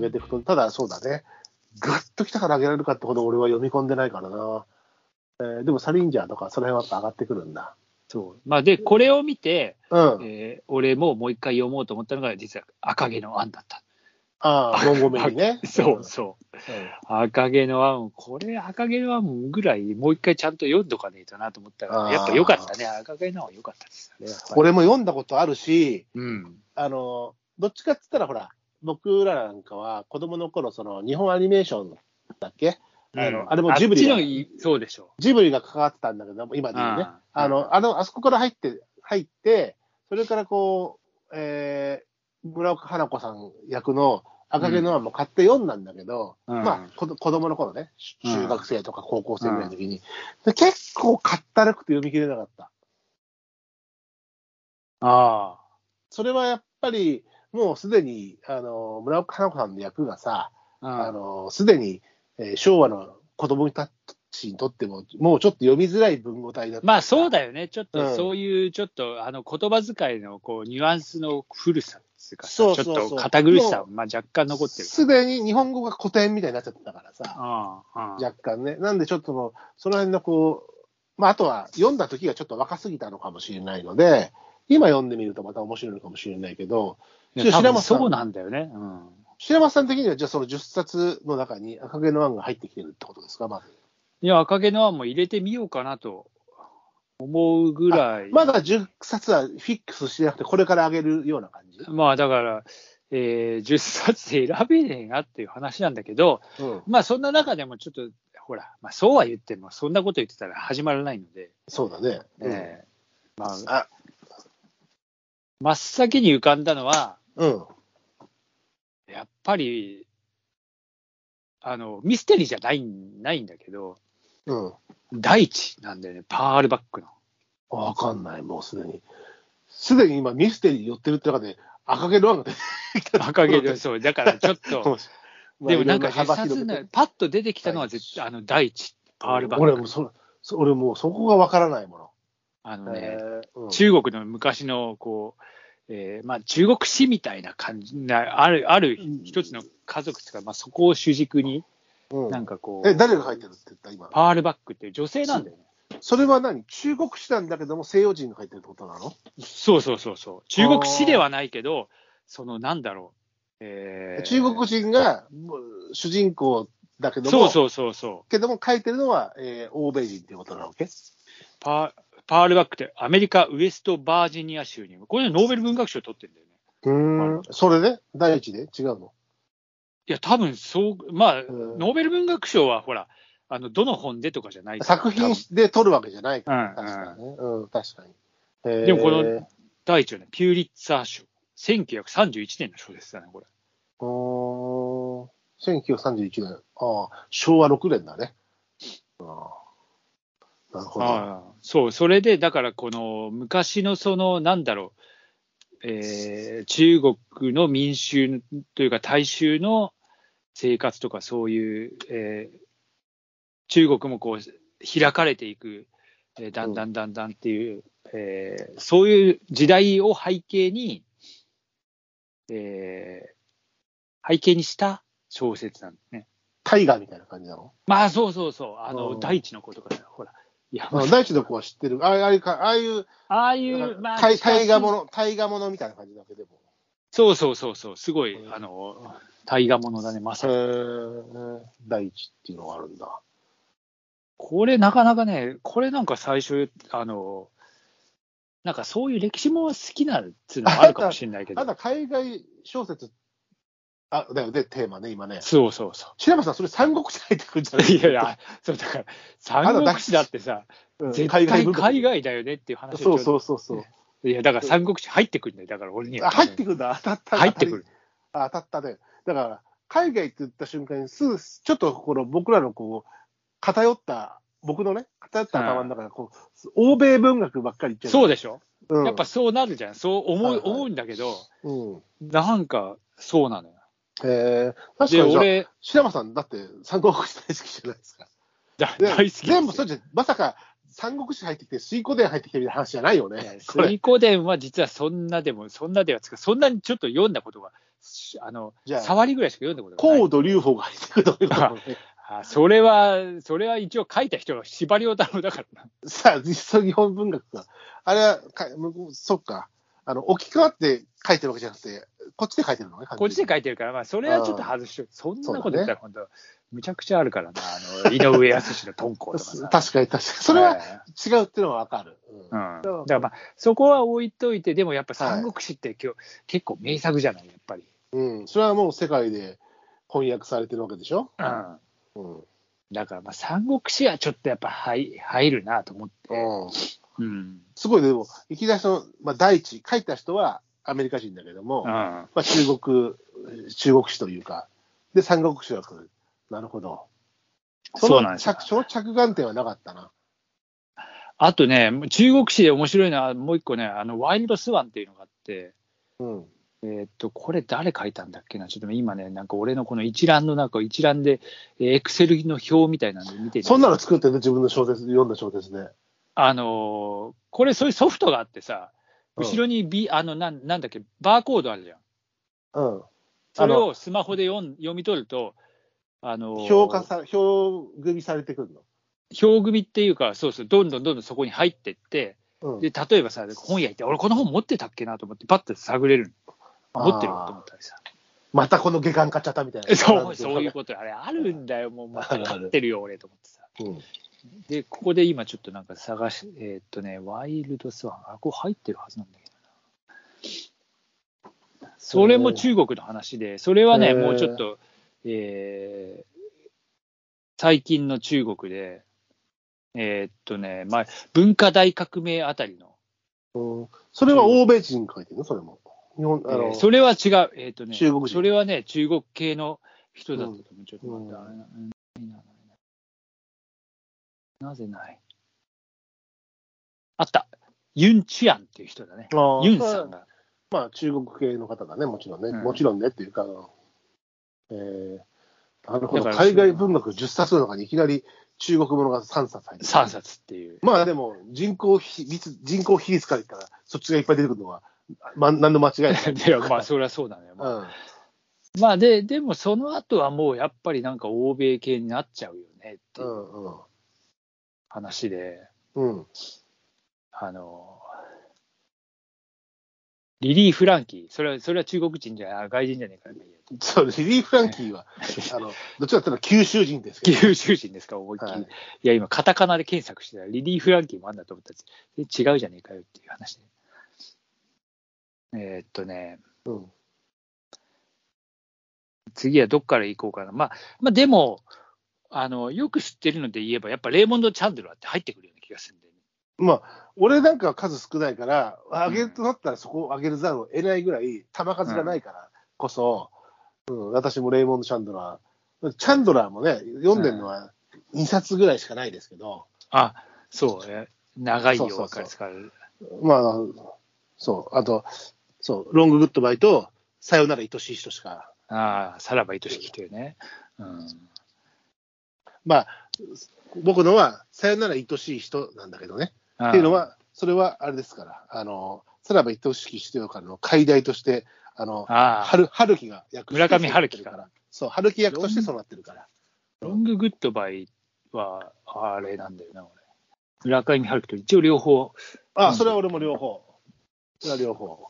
上げていくと、ただそうだね、ぐっと来たから上げられるかってほど俺は読み込んでないからな。えーでもサリンジャーとか、その辺はやっぱ上がってくるんだ。そう。まあ、で、これを見て、うん。えー俺ももう一回読もうと思ったのが、実は赤毛のアンだった。ああ、文語目にね。そうそう。うん。赤毛のアン、これ赤毛のアンぐらいもう一回ちゃんと読んどかねえとなと思ったら、やっぱ良かったね。赤毛のアンは良かったですね。俺も読んだことあるし、うん。あの、どっちかって言ったら、ほら、僕らなんかは子供の頃、その日本アニメーションだっけ？あの、うん。あれもジブリがそうでしょジブリが関わってたんだけども、今で言うね。ああの、あの、あそこから入って、入って、それからこう、えー、村岡花子さん役の赤毛のアンも買って読んだんだけど、うん。まあ、こ子供の頃ね、中学生とか高校生ぐらいの時に、で結構かったるくて読み切れなかった。あそれはやっぱり、もうすでに、あの、村岡花子さんの役がさ、あ。あの、すでに、えー昭和の子供たちにとっても、もうちょっと読みづらい文語体だった。まあそうだよね。ちょっうんとそういう、ちょっとあの言葉遣いのこうニュアンスの古さっていうかさそうちょっと堅苦しさ、まあ若干残ってる。すでに日本語が古典みたいになっちゃってたからさ、ああああ若干ね。なんでちょっとその辺のこう、まああとは読んだ時がちょっと若すぎたのかもしれないので、今読んでみるとまた面白いのかもしれないけど、多分白松さんそうなんだよね。うん。白松さん的にはじゃあその10冊の中に赤毛のアンが入ってきてるってことですか、まず。いや、赤毛のアンも入れてみようかなと思うぐらい。まだ10冊はフィックスしてなくて、これから上げるような感じ？まあだから、えー10冊選べねえなっていう話なんだけど、うん。まあそんな中でもちょっと、ほら、まあそうは言っても、そんなこと言ってたら始まらないので、そうだね。うんえーまあ、あ真っ先に浮かんだのは、うん。やっぱり、あの、ミステリーじゃないないんだけど、うん。大地なんだよね、パールバックの。わかんない、もうすでに。すでに今、ミステリーに寄ってるって中で、赤毛のアンが出てきた。赤毛で、そう、だからちょっと、まあでもなんかいろいろ幅広一冊ねげて、パッと出てきたのは絶対、あの、大地、パールバック。俺もそ、そ俺もうそこがわからないもの。あのね、えーうん中国の昔の、こう、えーまあ、中国史みたいな感じな、ある、ある一つの家族とか、まあ、そこを主軸に、うんなんかこう、え、誰が書いてるって言った今？パールバックっていう女性なんだよね。それは何？中国史なんだけども、西洋人が書いてるってことなの？そうそうそうそう。中国史ではないけど、そのなんだろう。えー中国人が主人公だけども、そうそうそうそう。けども書いてるのは、えー欧米人っていうことなわけ？パーパールバックってアメリカウエストバージニア州に、これノーベル文学賞取ってるんだよね。うーん。それで？第一で？違うの？いや、多分そう、まあ、うんノーベル文学賞はほら、あの、どの本でとかじゃない作品で撮るわけじゃないかうんら、確かにね。うん、確かに。えーでもこの第一はね、ピューリッツァー賞。1931年の賞ですよね、これ。うーん、1931年。ああ、昭和6年だね。ああなるほど。そう、それで、だからこの昔のその、なんだろう、えー中国の民衆というか大衆の生活とかそういう、えー中国もこう開かれていく、えーだんだんだんだんっていう、えーそういう時代を背景に、えー背景にした小説なんですね。大河みたいな感じなの？まあそうそうそう、あの、うん。大地の子とかさ、ほら、大地の子は知ってる。ああいうか、ああいう、ああいう、まあ、大大河もの。の、大河ものみたいな感じだけども。そうそうそうそう、すごい、うんあの、大河ものだね、まさへに。ー大地っていうのがあるんだ。これ、なかなかね、これなんか最初、あの、なんかそういう歴史も好きなっていうのもあるかもしれないけど、ただ海外小説、あ、だよね、テーマね、今ね。そうそうそ。白山さん、それ三国志入ってくるんじゃない？ういやいや、そうだから、三国志だってさ、うん絶対海外だよねっていう話そうう。そうそうそう。いや、だから三国志入ってくるんだよ、だから俺には。あ入ってくるんだ、当たった。入ってくる。あ当たったね。だから、海外って言った瞬間に、すぐ、ちょっとこの僕らのこう、偏った、僕のね、偏った頭の中で、こう、欧米文学ばっかり言っちゃう。で、そうでしょ、うん、やっぱそうなるじゃん。そう思う、はいはい思うんだけど、うん。なんか、そうなのよ。えー、確で、かに俺、白山さん、だって三国志大好きじゃないですか。大好き全部そうじゃ、まさか、三国志入ってきて、水湖伝入ってきてみたいな話じゃないよね。水湖伝は実はそんなでも、そんなではつか、そんなにちょっと読んだことがあのじゃあ触りぐらいしか読んだことがない。高度流法が入ってくるといね。あそれは、それは一応書いた人が司馬遼太郎だからな。さあ、実際日本文学が。あれはか、そっか。あの、置き換わって書いてるわけじゃなくて、こっちで書いてるのね、こっちで書いてるから、まあ、それはちょっと外しとそんなこと言ったら、本当、むちゃくちゃあるからな、あの 井上康のトンコとかさ。確かに確かに。それはえ違うっていうのはわかる。えうん。うんだからまあ、そこは置いといて、でもやっぱ三国志って今日、結構名作じゃない、やっぱり。うん。それはもう世界で翻訳されてるわけでしょ？うん。うん。だからまあ、三国志はちょっとやっぱ入入るなと思って。うん。うん。すごい、でも、いきなりその、まあ、第一、書いた人はアメリカ人だけども、うん。まあ、中国、中国史というか、で、三国史が来る。なるほど。そうなんですよ着。その着眼点はなかったな。あとね、中国史で面白いのは、もう一個ね、あの、ワイルドスワンっていうのがあって、うん。えーっと、これ誰書いたんだっけな？ちょっと今ね、なんか俺のこの一覧の中、一覧で、エクセルの表みたいなの見てるそんなの作ってるね、自分の小説、読んだ小説ね。あのーこれそういうソフトがあってさ、うん後ろに、B、あのなん、なんだっけ、バーコードあるじゃん。うん。それをスマホで読ん読み取ると、あのー評価さ、評組されてくるの？表組っていうか、そうそう、どんどんどんどんそこに入ってって、うん。で、例えばさ、本屋行って、俺この本持ってたっけなと思って、パッと探れるの。持ってるわと思ったりさ。またこの下巻買っちゃったみたいな。そう、そういうこと。あれ、あるんだよ。もう、また買ってるよ、俺と思ってさ。うん。で、ここで今ちょっとなんか探し、えーっとね、ワイルドスワン、あ、これ入ってるはずなんだけどな。それも中国の話で、それはね、もうちょっと、えー最近の中国で、えーっとね、まあ、文化大革命あたりの、うん。それは欧米人が書いてるの？それも。日本、あの、えーそれは違う、えーっとね、中国人それはね、中国系の人だったと思う。ちょっと待って、うんあれなないななぜない？あった。ユン・チュアンっていう人だね。ユンさんが。まあ、中国系の方だね、もちろんね。うんもちろんねっていうか、えー、なるほど。海外文学10冊の中にいきなり中国ものが3冊入ってる。3冊っていう。まあでも、人口比率、人口比率から言ったら、そっちがいっぱい出てくるのは、まあ、何の間違いない。でまあ、そりゃそうだね。まあ、うん。まあ、で、でもその後はもうやっぱりなんか欧米系になっちゃうよねってういうんうん。話で、うん。あの、リリー・フランキー、それは、それは中国人じゃ、あ外人じゃねえから、そう、リリー・フランキーは、あの、どっちかっていうと九州人ですけど。九州人ですか、思いっきり。はいい、や、今、カタカナで検索してたら、リリー・フランキーもあんだと思ったら、違うじゃねえかよっていう話で。えーっとね、うん。次はどっから行こうかな。まあ、まあ、でも、あの、よく知ってるので言えば、やっぱレーモンド・チャンドラーって入ってくるような気がするんで、ね、まあ、俺なんかは数少ないから、上げるとなったらそこを上げるざるを得ないぐらい、球数がないからこそ、うん、私もレイモンド・チャンドラー、チャンドラーもね、読んでるのは2冊ぐらいしかないですけど、あ、そう、え長いよ、そうそうそうわかる使う。まあ、そう、あと、そう、ロング・グッドバイと、さよなら愛しい人しか、ああ、さらば愛しきというね。うん。まあ、僕のは、さよなら愛しい人なんだけどね。っっていうの、は、それはあれですから、あの、さらば愛しき人からの改題として、あの、春春樹が訳村上春樹から。そう、春樹訳としてそうなってるから。ロンググッドバイは、あれなんだよな、俺。村上春樹と一応両方、あ、それは俺も両方。それは両方。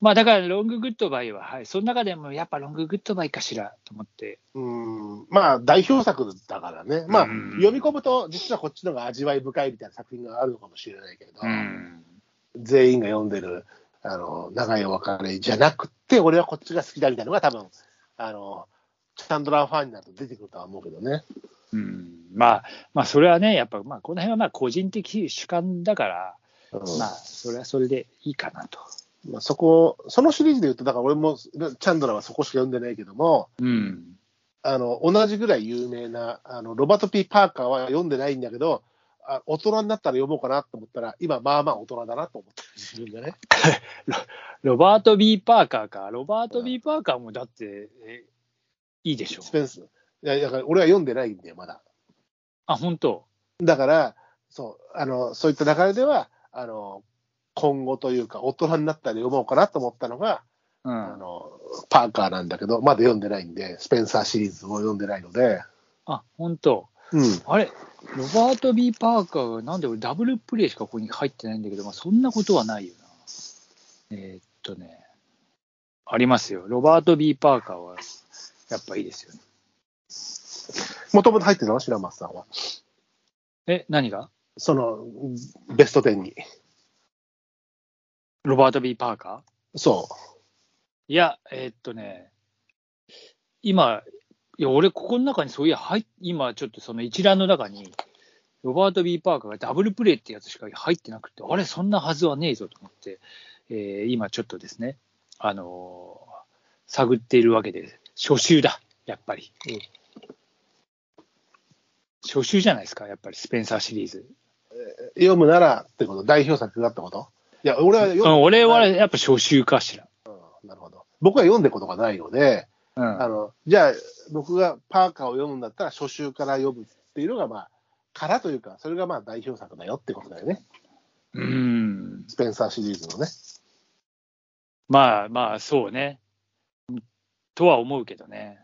まあだからロンググッドバイは、はい、その中でもやっぱロンググッドバイかしらと思って、うん、まあ、代表作だからね。まあ、うん読み込むと、実はこっちの方が味わい深いみたいな作品があるのかもしれないけど、うん、全員が読んでる、あの、長いお別れじゃなくて、俺はこっちが好きだみたいなのが多分、あの、チャンドラーファンになると出てくるとは思うけどね。うん、まあ、まあそれはね、やっぱ、まあこの辺はまあ個人的主観だから、うんまあそれはそれでいいかなと。まあ、そこ、そのシリーズで言うと、だから俺も、チャンドラーはそこしか読んでないけども、うん、あの、同じぐらい有名な、あの、ロバート・ピー・パーカーは読んでないんだけど、あ大人になったら読もうかなと思ったら、今、まあまあ大人だなと思ってる自分がね。ロバート・ B・ パーカーか、ロバート・ B・ パーカーもだって、えいいでしょス。ペンス。いや、だから俺は読んでないんだよ、まだ。あ、本当だから、そう、あの、そういった流れでは、あの、今後というか、大人になったら読もうかなと思ったのが、うん。あの、パーカーなんだけど、まだ読んでないんで、スペンサーシリーズを読んでないので、あ、本当。うん。あれ、ロバート・ B・ パーカーがなんで俺ダブルプレイしかここに入ってないんだけど、まあ、そんなことはないよな。えーっとね、ありますよ。ロバート・ B・ パーカーはやっぱいいですよね。もともと入ってたの白松さんは。え、何が？その、ベスト10に。ロバート・ B・ パーカー？そいや、えーっとね、今、いや、俺、ここの中にそういや、入今、ちょっとその一覧の中に、ロバート・ B・ パーカーがダブルプレイってやつしか入ってなくて、あれ、そんなはずはねえぞと思って、えー今ちょっとですね、あのー探っているわけで、初週だ、やっぱり。うん初週じゃないですか、やっぱりスペンサーシリーズ。う。読むならってこと、代表作がってこと？いや、俺は読んうん、俺ははいやっぱ初週かしら。なるほど。僕は読んでことがないので、うんあの、じゃあ、僕がパーカーを読むんだったら、初週から読むっていうのが、まあ、からというか、それがまあ代表作だよってことだよね。うん。スペンサーシリーズのね。まあまあ、そうね。とは思うけどね。